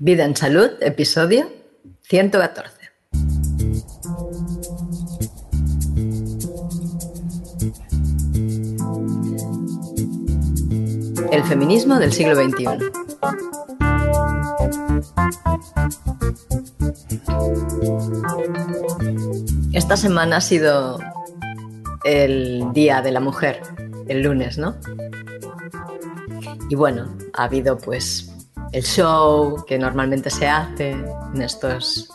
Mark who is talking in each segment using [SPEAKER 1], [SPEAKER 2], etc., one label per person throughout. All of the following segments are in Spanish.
[SPEAKER 1] Vida en Salud, episodio 114. El feminismo del siglo XXI. Esta semana ha sido el Día de la Mujer, el lunes, ¿no? Y bueno, ha habido pues el show que normalmente se hace en estos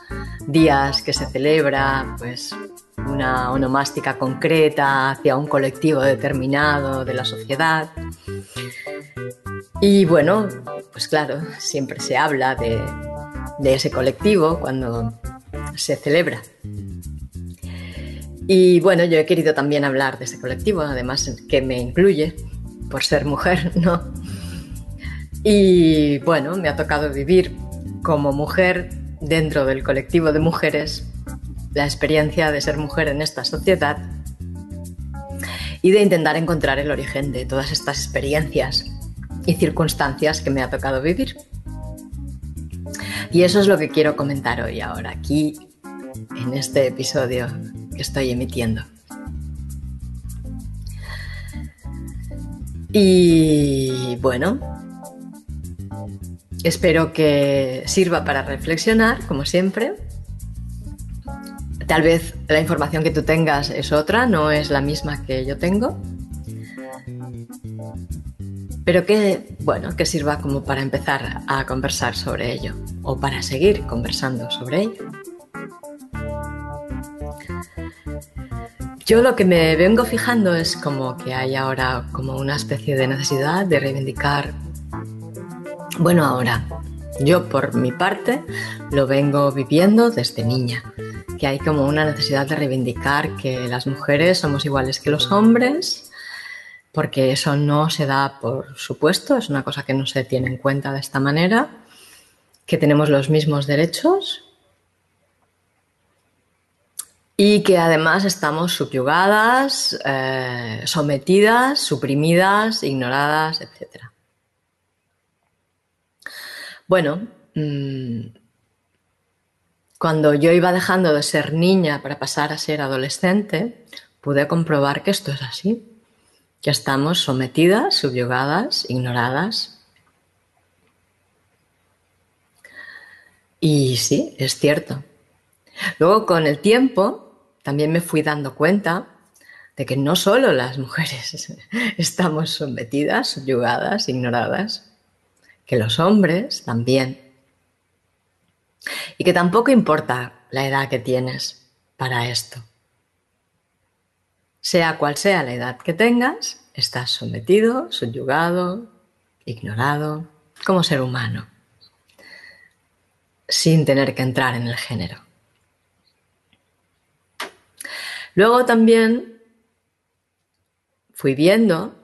[SPEAKER 1] días que se celebra, pues una onomástica concreta hacia un colectivo determinado de la sociedad. Y bueno, pues claro, siempre se habla de, de ese colectivo cuando se celebra. Y bueno, yo he querido también hablar de ese colectivo, además que me incluye por ser mujer, ¿no? Y bueno, me ha tocado vivir como mujer dentro del colectivo de mujeres la experiencia de ser mujer en esta sociedad y de intentar encontrar el origen de todas estas experiencias y circunstancias que me ha tocado vivir. Y eso es lo que quiero comentar hoy ahora, aquí, en este episodio que estoy emitiendo. Y bueno, Espero que sirva para reflexionar, como siempre. Tal vez la información que tú tengas es otra, no es la misma que yo tengo. Pero que, bueno, que sirva como para empezar a conversar sobre ello o para seguir conversando sobre ello. Yo lo que me vengo fijando es como que hay ahora como una especie de necesidad de reivindicar bueno, ahora, yo por mi parte lo vengo viviendo desde niña, que hay como una necesidad de reivindicar que las mujeres somos iguales que los hombres, porque eso no se da por supuesto, es una cosa que no se tiene en cuenta de esta manera, que tenemos los mismos derechos y que además estamos subyugadas, eh, sometidas, suprimidas, ignoradas, etcétera. Bueno, mm, cuando yo iba dejando de ser niña para pasar a ser adolescente, pude comprobar que esto es así, que estamos sometidas, subyugadas, ignoradas. Y sí, es cierto. Luego, con el tiempo, también me fui dando cuenta de que no solo las mujeres estamos sometidas, subyugadas, ignoradas, que los hombres también. Y que tampoco importa la edad que tienes para esto. Sea cual sea la edad que tengas, estás sometido, subyugado, ignorado, como ser humano, sin tener que entrar en el género. Luego también fui viendo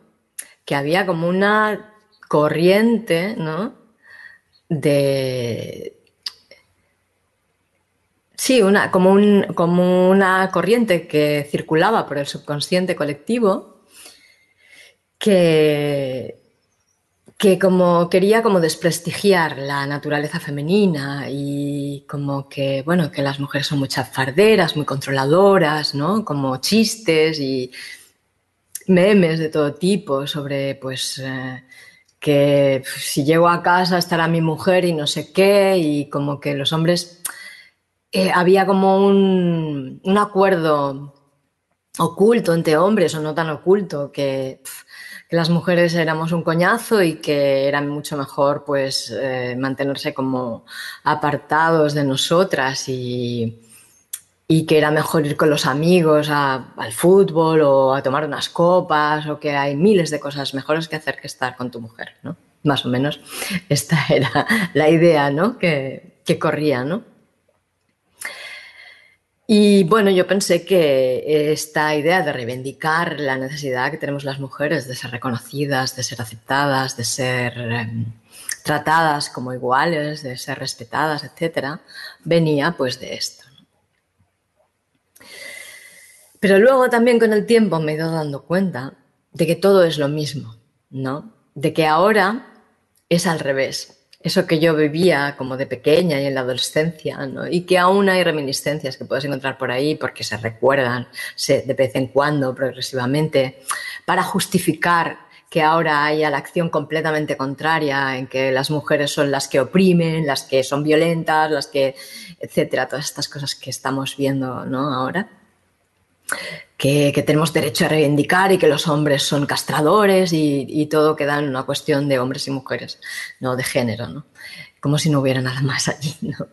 [SPEAKER 1] que había como una corriente, ¿no? De... Sí, una, como, un, como una corriente que circulaba por el subconsciente colectivo que, que como quería como desprestigiar la naturaleza femenina y como que, bueno, que las mujeres son muchas farderas, muy controladoras, ¿no? Como chistes y memes de todo tipo sobre, pues, eh, que si llego a casa estará mi mujer y no sé qué, y como que los hombres, eh, había como un, un, acuerdo oculto entre hombres o no tan oculto, que, que, las mujeres éramos un coñazo y que era mucho mejor pues eh, mantenerse como apartados de nosotras y, y que era mejor ir con los amigos al fútbol o a tomar unas copas o que hay miles de cosas mejores que hacer que estar con tu mujer, ¿no? Más o menos esta era la idea, ¿no? Que, que corría, ¿no? Y bueno, yo pensé que esta idea de reivindicar la necesidad que tenemos las mujeres de ser reconocidas, de ser aceptadas, de ser eh, tratadas como iguales, de ser respetadas, etcétera, venía pues de esto. Pero luego también con el tiempo me he ido dando cuenta de que todo es lo mismo, ¿no? De que ahora es al revés. eso que yo vivía como de pequeña y en la adolescencia, ¿no? y que aún hay reminiscencias que puedes encontrar por ahí porque se recuerdan de vez en cuando, progresivamente, para justificar que ahora haya la acción completamente contraria, en que las mujeres son las que oprimen, las que son violentas, las que, etcétera, todas estas cosas que estamos viendo ¿no? ahora. Que, tenemos derecho a reivindicar y que los hombres son castradores y, todo queda en una cuestión de hombres y mujeres, no de género, ¿no? como si no hubiera nada más allí. ¿no?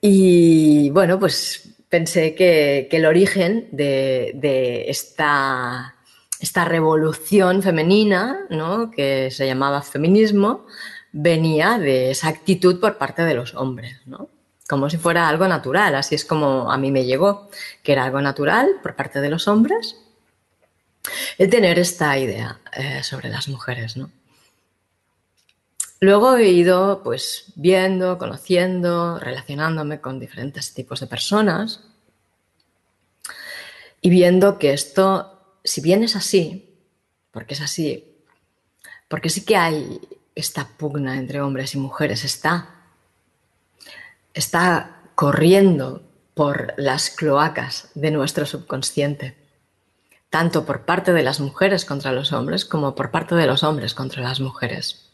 [SPEAKER 1] Y bueno, pues pensé que, el origen de esta esta revolución femenina, ¿no? que se llamaba feminismo, venía de esa actitud por parte de los hombres, ¿no? Como si fuera algo natural, así es como a mí me llegó, que era algo natural por parte de los hombres el tener esta idea eh, sobre las mujeres. ¿no? Luego he ido pues viendo, conociendo, relacionándome con diferentes tipos de personas y viendo que esto si bien es así, porque es así, porque sí que hay esta pugna entre hombres y mujeres, está, está corriendo por las cloacas de nuestro subconsciente, tanto por parte de las mujeres contra los hombres como por parte de los hombres contra las mujeres.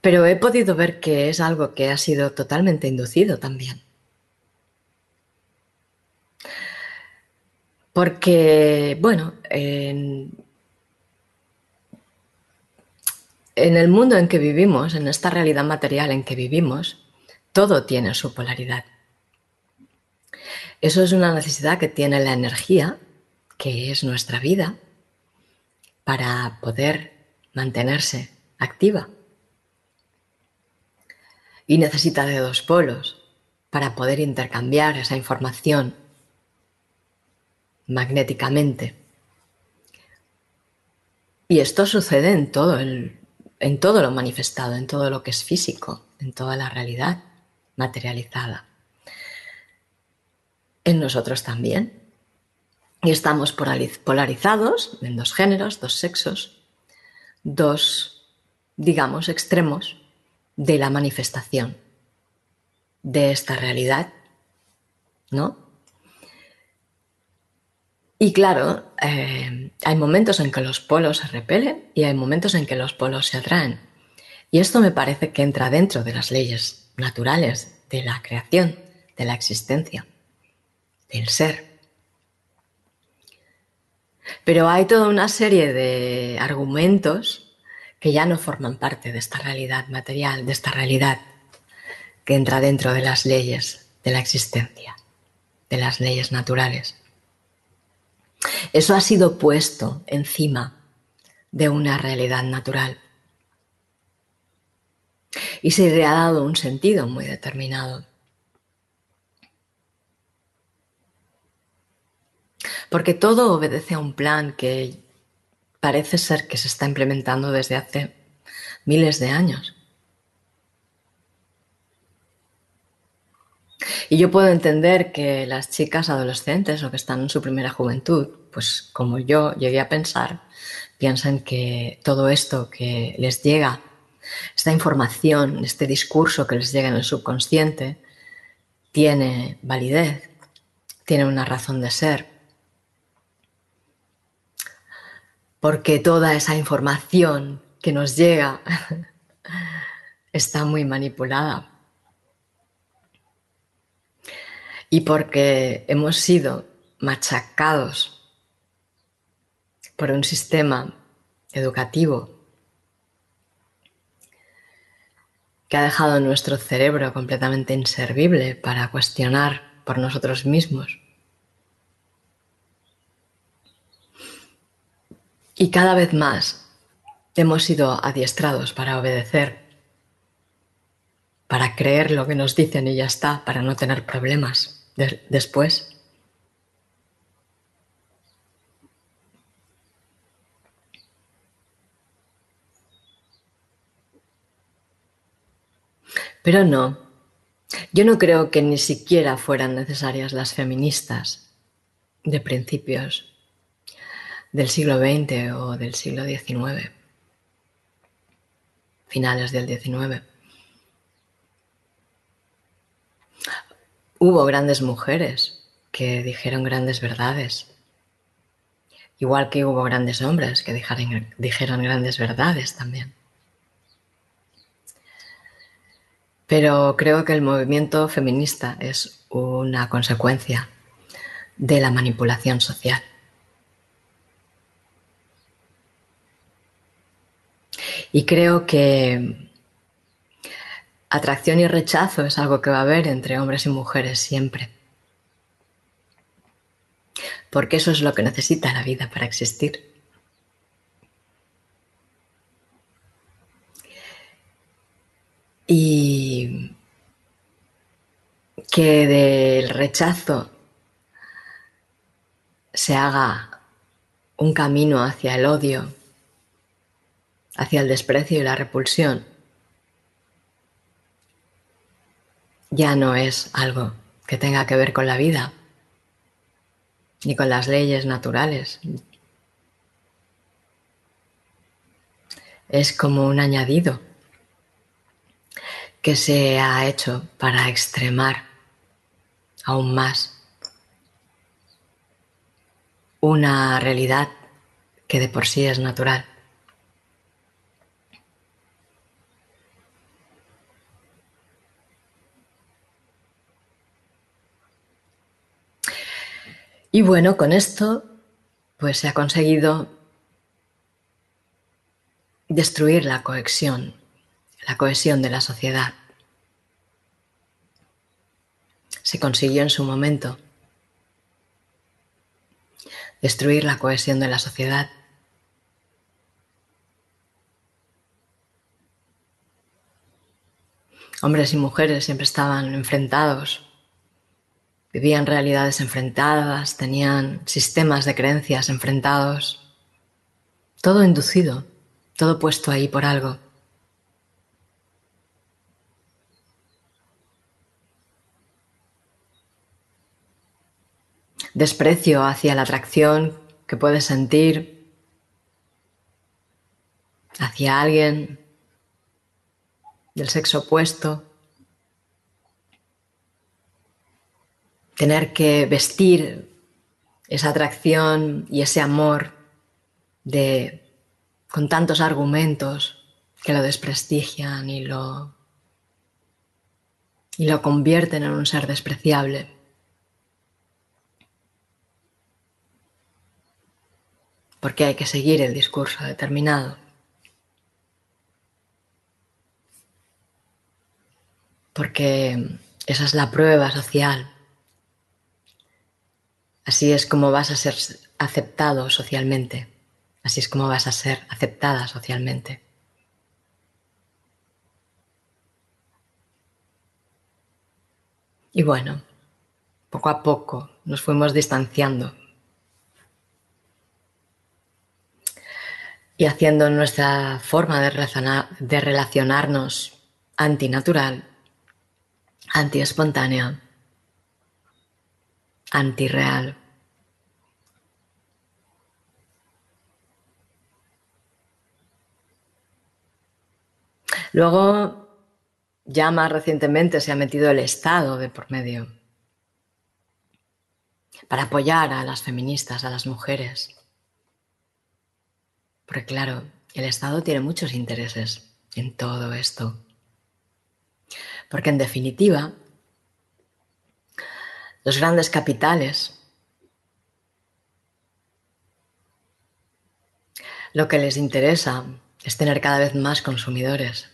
[SPEAKER 1] Pero he podido ver que es algo que ha sido totalmente inducido también. Porque, bueno, en, el mundo en que vivimos, en esta realidad material en que vivimos, todo tiene su polaridad. Eso es una necesidad que tiene la energía, que es nuestra vida, para poder mantenerse activa. Y necesita de dos polos para poder intercambiar esa información magnéticamente. Y esto sucede en todo, en todo lo manifestado, en todo lo que es físico, en toda la realidad materializada. En nosotros también. Y estamos polarizados en dos géneros, dos sexos, dos, digamos, extremos de la manifestación de esta realidad, ¿no? Y claro, eh, hay momentos en que los polos se repelen y hay momentos en que los polos se atraen. Y esto me parece que entra dentro de las leyes naturales de la creación, de la existencia, del ser. Pero hay toda una serie de argumentos que ya no forman parte de esta realidad material, de esta realidad que entra dentro de las leyes de la existencia, de las leyes naturales. Eso ha sido puesto encima de una realidad natural. Y se le ha dado un sentido muy determinado. Porque todo obedece a un plan que parece ser que se está implementando desde hace miles de años. Y yo puedo entender que las chicas adolescentes o que están en su primera juventud, pues como yo llegué a pensar, piensan que todo esto que les llega, esta información, este discurso que les llega en el subconsciente, tiene validez, tiene una razón de ser. Porque toda esa información que nos llega está muy manipulada y porque hemos sido machacados por un sistema educativo que ha dejado nuestro cerebro completamente inservible para cuestionar por nosotros mismos. Y cada vez más hemos sido adiestrados para obedecer, para creer lo que nos dicen y ya está, para no tener problemas después. Pero no, yo no creo que ni siquiera fueran necesarias las feministas de principios del siglo XX o del siglo XIX. finales del 19. Hubo grandes mujeres que dijeron grandes verdades, igual que hubo grandes hombres que dijeron grandes verdades también. Pero creo que el movimiento feminista es una consecuencia de la manipulación social. Y creo que atracción y rechazo es algo que va a haber entre hombres y mujeres siempre. Porque eso es lo que necesita la vida para existir. Y que del rechazo se haga un camino hacia el odio, hacia el desprecio y la repulsión, ya no es algo que tenga que ver con la vida, ni con las leyes naturales. Es como un añadido que se ha hecho para extremar aún más una realidad que de por sí es natural. Y bueno, con esto pues se ha conseguido destruir la cohesión, la cohesión de la sociedad. Se consiguió en su momento destruir la cohesión de la sociedad. Hombres y mujeres siempre estaban enfrentados, vivían realidades enfrentadas, tenían sistemas de creencias enfrentados, todo inducido, todo puesto ahí por algo. Desprecio hacia la atracción que puedes sentir hacia alguien del sexo opuesto, tener que vestir esa atracción y ese amor de con tantos argumentos que lo desprestigian y lo y lo convierten en un ser despreciable. Porque hay que seguir el discurso determinado. Porque esa es la prueba social. Así es como vas a ser aceptado socialmente. Así es como vas a ser aceptada socialmente. Y bueno, poco a poco nos fuimos distanciando y haciendo nuestra forma de, de relacionarnos antinatural, antiespontánea, antirreal. Luego, ya más recientemente se ha metido el Estado de por medio para apoyar a las feministas, a las mujeres. Porque claro, el Estado tiene muchos intereses en todo esto. Porque en definitiva, los grandes capitales lo que les interesa es tener cada vez más consumidores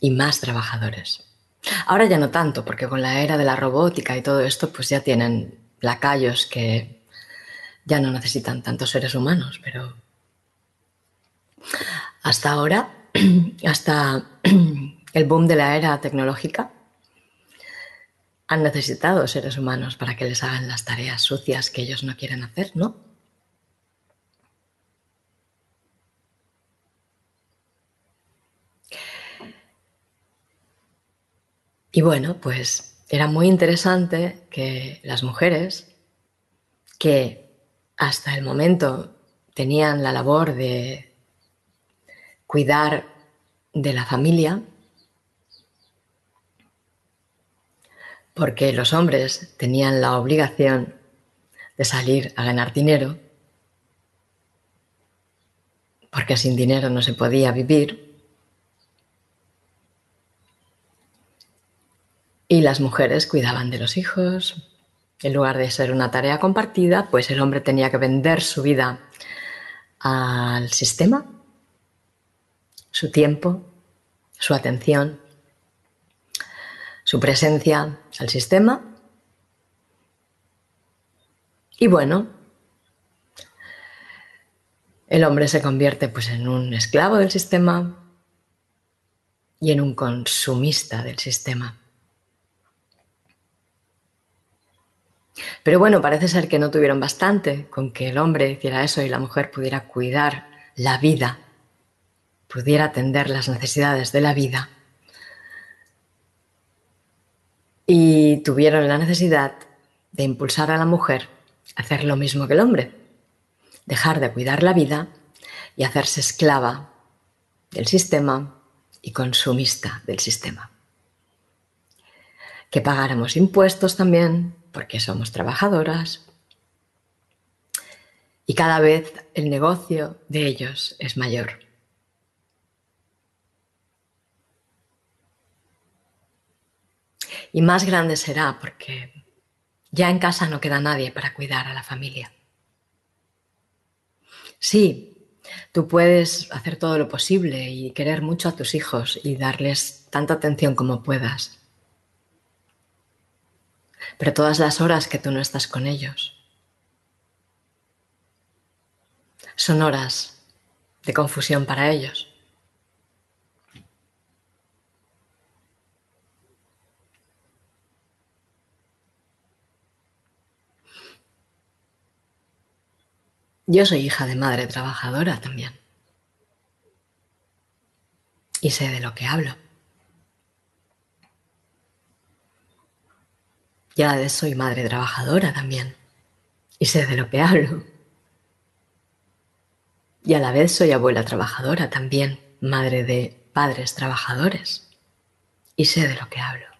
[SPEAKER 1] y más trabajadores. Ahora ya no tanto, porque con la era de la robótica y todo esto, pues ya tienen lacayos que ya no necesitan tantos seres humanos, pero hasta ahora, hasta el boom de la era tecnológica, han necesitado seres humanos para que les hagan las tareas sucias que ellos no quieren hacer, ¿no? Y bueno, pues era muy interesante que las mujeres que hasta el momento tenían la labor de cuidar de la familia, porque los hombres tenían la obligación de salir a ganar dinero, porque sin dinero no se podía vivir, y las mujeres cuidaban de los hijos. En lugar de ser una tarea compartida, pues el hombre tenía que vender su vida al sistema, su tiempo, su atención, su presencia al sistema. Y bueno, el hombre se convierte pues en un esclavo del sistema y en un consumista del sistema. Pero bueno, parece ser que no tuvieron bastante con que el hombre hiciera eso y la mujer pudiera cuidar la vida, pudiera atender las necesidades de la vida. Y tuvieron la necesidad de impulsar a la mujer a hacer lo mismo que el hombre, dejar de cuidar la vida y hacerse esclava del sistema y consumista del sistema. Que pagáramos impuestos también, porque somos trabajadoras. Y cada vez el negocio de ellos es mayor. Y más grande será porque ya en casa no queda nadie para cuidar a la familia. Sí, tú puedes hacer todo lo posible y querer mucho a tus hijos y darles tanta atención como puedas. Pero todas las horas que tú no estás con ellos son horas de confusión para ellos. Yo soy hija de madre trabajadora también. Y sé de lo que hablo. Y a la vez soy madre trabajadora también. Y sé de lo que hablo. Y a la vez soy abuela trabajadora también, madre de padres trabajadores. Y sé de lo que hablo.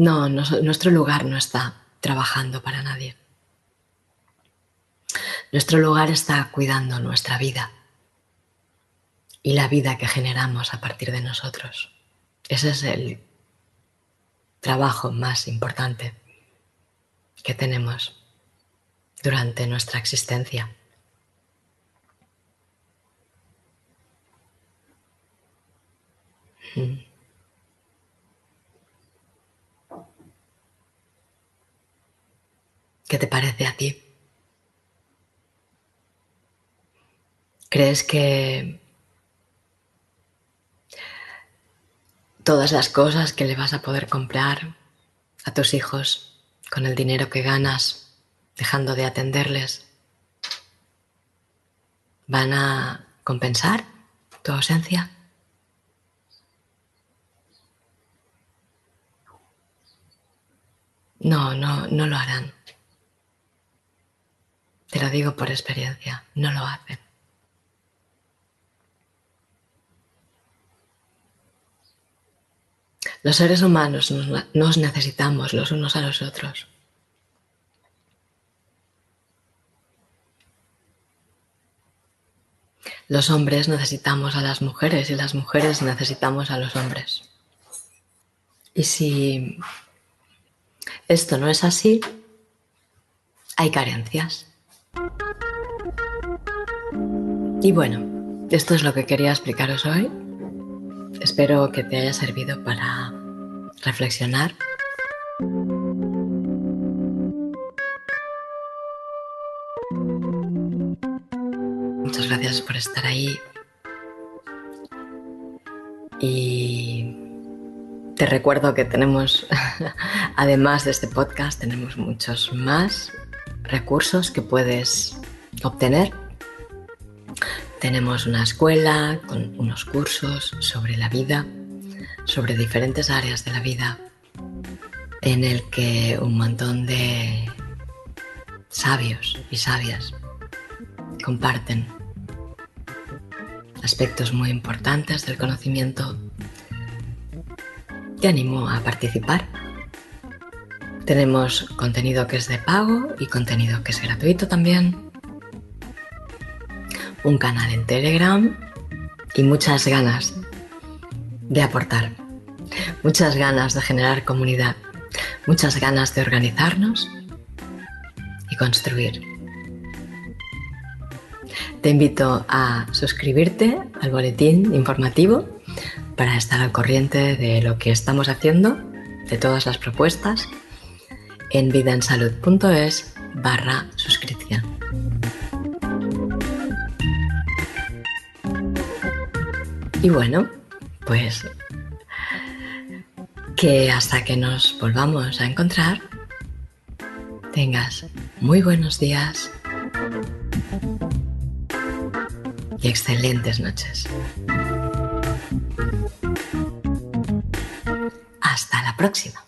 [SPEAKER 1] No, nuestro lugar no está trabajando para nadie. Nuestro lugar está cuidando nuestra vida y la vida que generamos a partir de nosotros. Ese es el trabajo más importante que tenemos durante nuestra existencia. Mm. ¿Qué te parece a ti? ¿Crees que todas las cosas que le vas a poder comprar a tus hijos con el dinero que ganas, dejando de atenderles, van a compensar tu ausencia? No, no, no lo harán. Te lo digo por experiencia, no lo hacen. Los seres humanos nos necesitamos los unos a los otros. Los hombres necesitamos a las mujeres y las mujeres necesitamos a los hombres. Y si esto no es así, hay carencias. Y bueno, esto es lo que quería explicaros hoy. Espero que te haya servido para reflexionar. Muchas gracias por estar ahí. Y te recuerdo que tenemos, además de este podcast, tenemos muchos más recursos que puedes obtener tenemos una escuela con unos cursos sobre la vida, sobre diferentes áreas de la vida, en el que un montón de sabios y sabias comparten aspectos muy importantes del conocimiento. Te animo a participar. Tenemos contenido que es de pago y contenido que es gratuito también. Un canal en Telegram y muchas ganas de aportar. Muchas ganas de generar comunidad. Muchas ganas de organizarnos y construir. Te invito a suscribirte al boletín informativo para estar al corriente de lo que estamos haciendo, de todas las propuestas, en vidaensalud.es barra suscripción. Y bueno, pues que hasta que nos volvamos a encontrar, tengas muy buenos días y excelentes noches. Hasta la próxima.